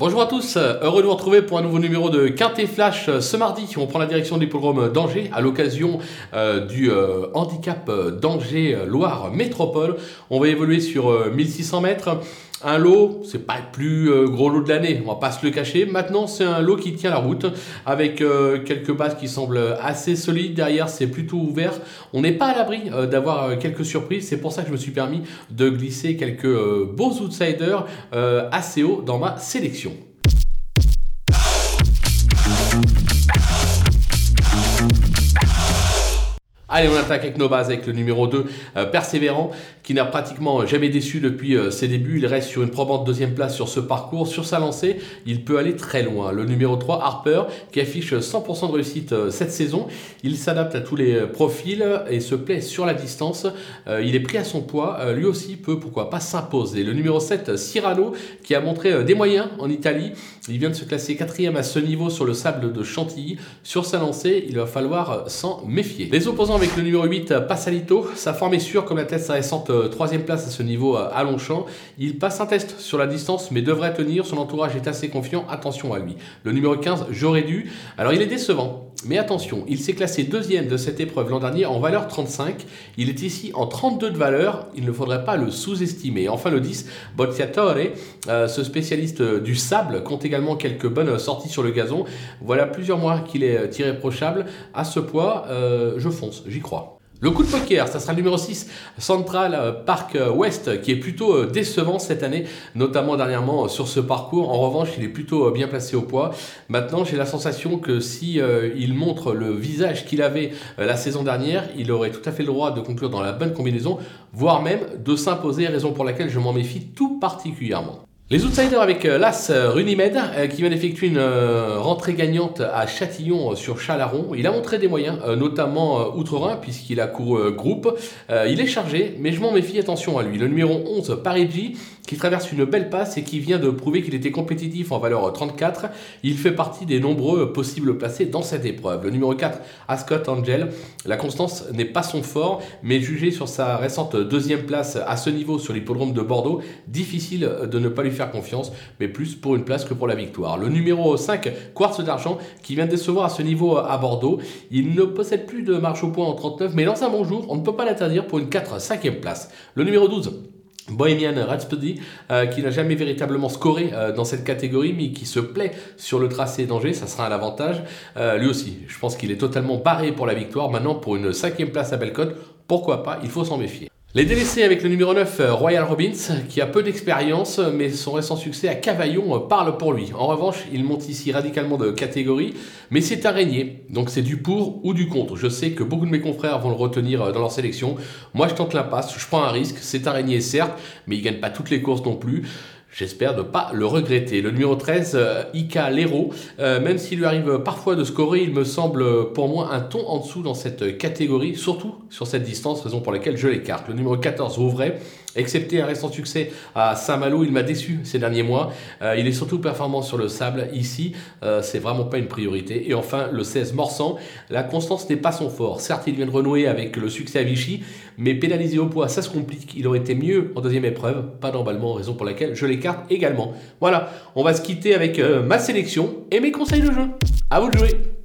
Bonjour à tous, heureux de vous retrouver pour un nouveau numéro de Quintet Flash ce mardi. On prend la direction de l'hippodrome d'Angers à l'occasion euh, du euh, handicap d'Angers Loire Métropole. On va évoluer sur 1600 euh, mètres. Un lot, c'est pas le plus euh, gros lot de l'année, on va pas se le cacher. Maintenant, c'est un lot qui tient la route avec euh, quelques bases qui semblent assez solides. Derrière, c'est plutôt ouvert. On n'est pas à l'abri euh, d'avoir quelques surprises. C'est pour ça que je me suis permis de glisser quelques beaux outsiders assez haut dans ma sélection. Allez, on attaque avec nos bases avec le numéro 2, euh, Persévérant, qui n'a pratiquement jamais déçu depuis euh, ses débuts. Il reste sur une probante deuxième place sur ce parcours. Sur sa lancée, il peut aller très loin. Le numéro 3, Harper, qui affiche 100% de réussite euh, cette saison. Il s'adapte à tous les profils et se plaît sur la distance. il est pris à son poids. lui aussi peut, pourquoi pas, s'imposer. Le numéro 7, Cyrano, qui a montré des moyens en Italie. Il vient de se classer quatrième à ce niveau sur le sable de Chantilly. Sur sa lancée, il va falloir s'en méfier. Les opposants avec le numéro 8, Passalito. Sa forme est sûre, comme tête sa récente euh, troisième place à ce niveau euh, à Longchamp. Il passe un test sur la distance, mais devrait tenir. Son entourage est assez confiant. Attention à lui. Le numéro 15, J'aurais dû. Alors, il est décevant. Mais attention, il s'est classé deuxième de cette épreuve l'an dernier en valeur 35. Il est ici en 32 de valeur. Il ne faudrait pas le sous-estimer. Enfin, le 10, Bocciatore, euh, ce spécialiste du sable, compte également quelques bonnes sorties sur le gazon. Voilà plusieurs mois qu'il est irréprochable. À ce poids, je fonce j'y crois. Le coup de poker, ça sera le numéro 6, Central euh, Park euh, West, qui est plutôt euh, décevant cette année, notamment dernièrement sur ce parcours. En revanche, il est plutôt bien placé au poids. Maintenant, j'ai la sensation que si il montre le visage qu'il avait la saison dernière, il aurait tout à fait le droit de conclure dans la bonne combinaison, voire même de s'imposer, raison pour laquelle je m'en méfie tout particulièrement. Les outsiders avec euh, l'As euh, Runimed euh, qui vient d'effectuer une rentrée gagnante à Châtillon sur Chalaron. Il a montré des moyens, notamment outre-Rhin puisqu'il a couru groupe. Il est chargé, mais je m'en méfie, attention à lui. Le numéro 11, Parigi, qui traverse une belle passe et qui vient de prouver qu'il était compétitif en valeur 34. Il fait partie des nombreux possibles placés dans cette épreuve. Le numéro 4, Ascot Angel. La constance n'est pas son fort, mais jugé sur sa récente deuxième place à ce niveau sur l'hippodrome de Bordeaux, difficile de ne pas lui faire confiance, mais plus pour une place que pour la victoire. Le numéro 5, Quartz d'argent, qui vient de décevoir à ce niveau à Bordeaux. Il ne possède plus de marche au point en 39, mais dans un bon jour, on ne peut pas l'interdire pour une 4-5e place. Le numéro 12, Bohemian Rhapsody, euh, qui n'a jamais véritablement scoré euh, dans cette catégorie, mais qui se plaît sur le tracé d'Angers, ça sera un avantage. Euh, lui aussi, je pense qu'il est totalement barré pour la victoire. Maintenant, pour une cinquième place à Bellecote, pourquoi pas, il faut s'en méfier. Les délaissés avec le numéro 9, euh, Royal Robbins, qui a peu d'expérience, mais son récent succès à Cavaillon euh, parle pour lui. En revanche, il monte ici radicalement de catégorie, mais c'est un régné, donc c'est du pour ou du contre. Je sais que beaucoup de mes confrères vont le retenir euh, dans leur sélection. Moi, je tente l'impasse, je prends un risque, c'est un régné certes, mais il gagne pas toutes les courses non plus. J'espère ne pas le regretter. Le numéro 13, euh, Ika Lero, euh, même s'il lui arrive parfois de scorer, il me semble pour moi un ton en dessous dans cette catégorie, surtout sur cette distance, raison pour laquelle je l'écarte. Le numéro 14, Rouvray, excepté un récent succès à Saint-Malo, il m'a déçu ces derniers mois. Euh, il est surtout performant sur le sable. Ici, c'est vraiment pas une priorité. Et enfin, le 16, Morsan, la constance n'est pas son fort. Certes, il vient de renouer avec le succès à Vichy, mais pénalisé au poids, ça se complique. Il aurait été mieux en deuxième épreuve, pas d'emballement, raison pour laquelle je l'écarte cartes également. Voilà, on va se quitter avec euh, ma sélection et mes conseils de jeu. À vous de jouer